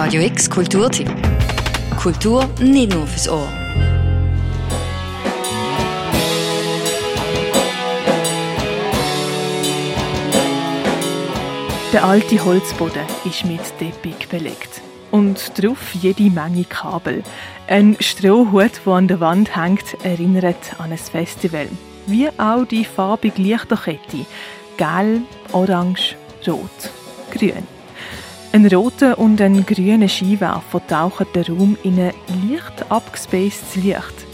Radio X Kulturtipp. Kultur nicht nur fürs Ohr. Der alte Holzboden ist mit Teppich belegt. Und drauf jede Menge Kabel. Ein Strohhut, der an der Wand hängt, erinnert an ein Festival. Wie auch die farbige Lichterkette. Gelb, orange, rot, grün. Ein roter und ein grüner Skiwerfer tauchen den Raum in ein leicht abgespacedes Licht.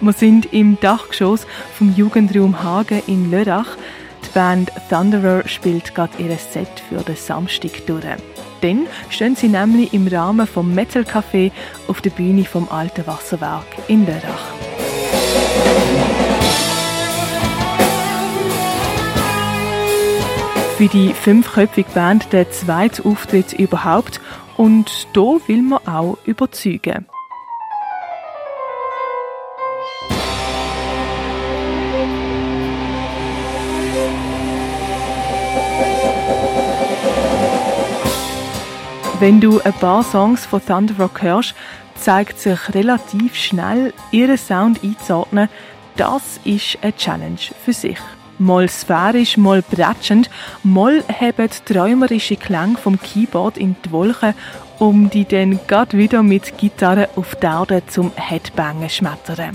Wir sind im Dachgeschoss vom Jugendraum Hagen in Lörrach. Die Band Thunderer spielt gerade ihr Set für den Samstag durch. Dann stehen sie nämlich im Rahmen vom Metal Café auf der Bühne vom Alten Wasserwerk in Lörrach. Für die fünfköpfige Band der zweite Auftritt überhaupt und da will man auch überzeugen. Wenn du ein paar Songs von Thunder Rock hörst, zeigt sich relativ schnell, ihren Sound einzuordnen. Das ist eine Challenge für sich. Mal sphärisch, mal bretschend, mal haben träumerische Klänge vom Keyboard in die Wolken, um die dann grad wieder mit Gitarre auf die Erde zum Headbangen schmettern.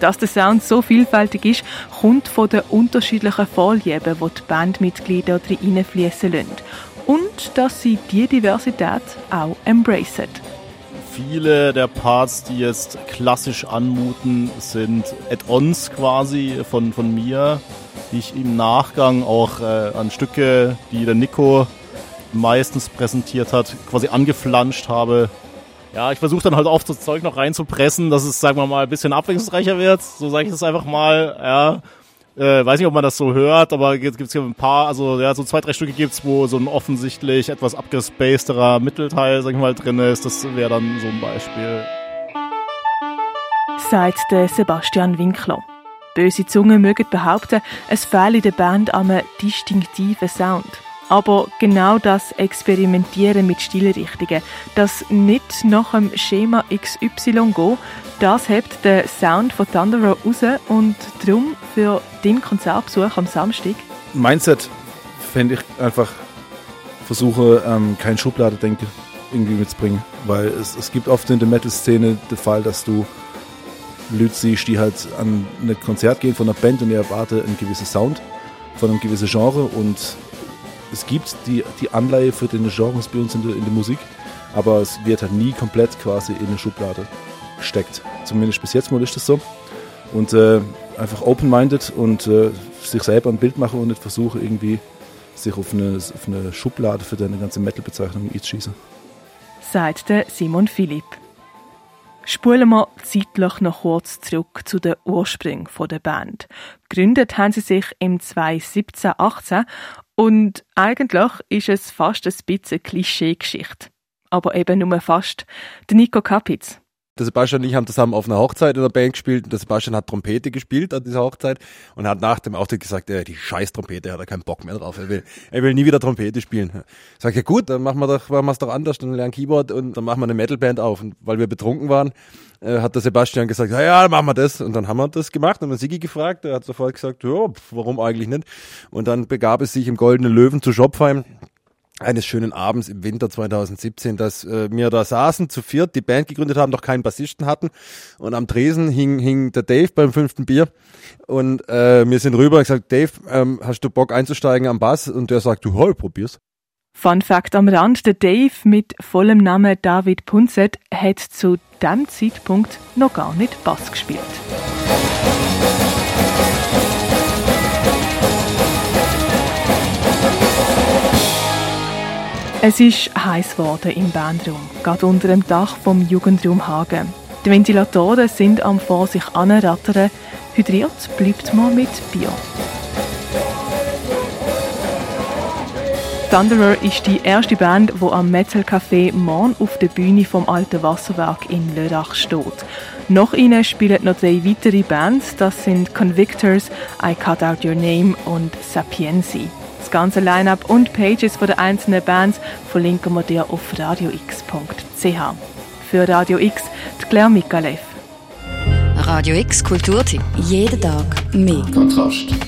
Dass der Sound so vielfältig ist, kommt von den unterschiedlichen Vorlieben, die die Bandmitglieder reinfließen lassen. Und dass sie diese Diversität auch embracen. Viele der Parts, die jetzt klassisch anmuten, sind Add-ons quasi von, von mir, die ich im Nachgang auch äh, an Stücke, die der Nico meistens präsentiert hat, quasi angeflanscht habe. Ja, ich versuche dann halt oft das Zeug noch reinzupressen, dass es, sagen wir mal, ein bisschen abwechslungsreicher wird. So sage ich es einfach mal. Ja, äh, weiß nicht, ob man das so hört, aber gibt es ein paar, also ja, so zwei, drei Stücke gibt's, wo so ein offensichtlich etwas abgespacederer Mittelteil, sag ich mal, drin ist. Das wäre dann so ein Beispiel. Sagt der Sebastian Winkler. Böse Zungen mögen behaupten, es fehle der Band an einem distinktiven Sound. Aber genau das Experimentieren mit Stilrichtungen, das nicht nach dem Schema XY geht, das hebt den Sound von Thunderer raus und darum für den Konzertbesuch am Samstag. Mindset fände ich einfach versuche, ähm, kein Schubladedenken irgendwie mitzubringen. Weil es, es gibt oft in der Metal-Szene den Fall, dass du Leute siehst, die halt an ein Konzert gehen von einer Band und die erwarten einen gewissen Sound von einem gewissen Genre und es gibt die, die Anleihe für den Genres bei uns in der, in der Musik, aber es wird halt nie komplett quasi in eine Schublade gesteckt. Zumindest bis jetzt mal ist das so. Und äh, einfach open-minded und äh, sich selber ein Bild machen und nicht versuchen, irgendwie sich auf eine, auf eine Schublade für deine ganze Metal-Bezeichnung einzuschießen. Sagt der Simon Philipp. Spulen wir zeitlich noch kurz zurück zu den Ursprüngen der Band. Gegründet haben sie sich im 2017-18 und eigentlich ist es fast ein bisschen Klischee-Geschichte. Aber eben nur fast. Der Nico Kapitz. Der Sebastian und ich haben zusammen auf einer Hochzeit in der Band gespielt und der Sebastian hat Trompete gespielt an dieser Hochzeit und hat nach dem Auftritt gesagt, äh, die scheiß Trompete, hat er keinen Bock mehr drauf. Er will, er will nie wieder Trompete spielen. Sag ich, ja gut, dann machen wir doch, machen wir es doch anders, dann lernen Keyboard und dann machen wir eine Metalband auf. Und weil wir betrunken waren, äh, hat der Sebastian gesagt, ja, ja, machen wir das. Und dann haben wir das gemacht und dann Sigi gefragt, er hat sofort gesagt, ja, warum eigentlich nicht? Und dann begab es sich im Goldenen Löwen zu Schopfheim eines schönen Abends im Winter 2017, dass äh, wir da saßen, zu viert, die Band gegründet haben, noch keinen Bassisten hatten. Und am Tresen hing, hing der Dave beim fünften Bier. Und äh, wir sind rüber und gesagt, Dave, ähm, hast du Bock einzusteigen am Bass? Und der sagt, du, hol, probier's. Fun Fact am Rand, der Dave mit vollem Namen David Punzet hat zu dem Zeitpunkt noch gar nicht Bass gespielt. Es ist heiß geworden im Bandraum, gerade unter dem Dach vom Jugendraum Hagen. Die Ventilatoren sind am vor sich anrattern. Hydriert bleibt man mit Bier. Thunderer ist die erste Band, die am Metal Café morgen auf der Bühne vom Alten Wasserwerk in Lörrach steht. Nach ihnen spielen noch drei weitere Bands, das sind Convictors, I Cut Out Your Name und Sapienzi. Das ganze Line-up und Pages der einzelnen Bands verlinken wir dir auf radiox.ch. Für Radio X, die Claire Mikalev. Radio X Kulturtipp. Jeden Tag mehr. Kontrast.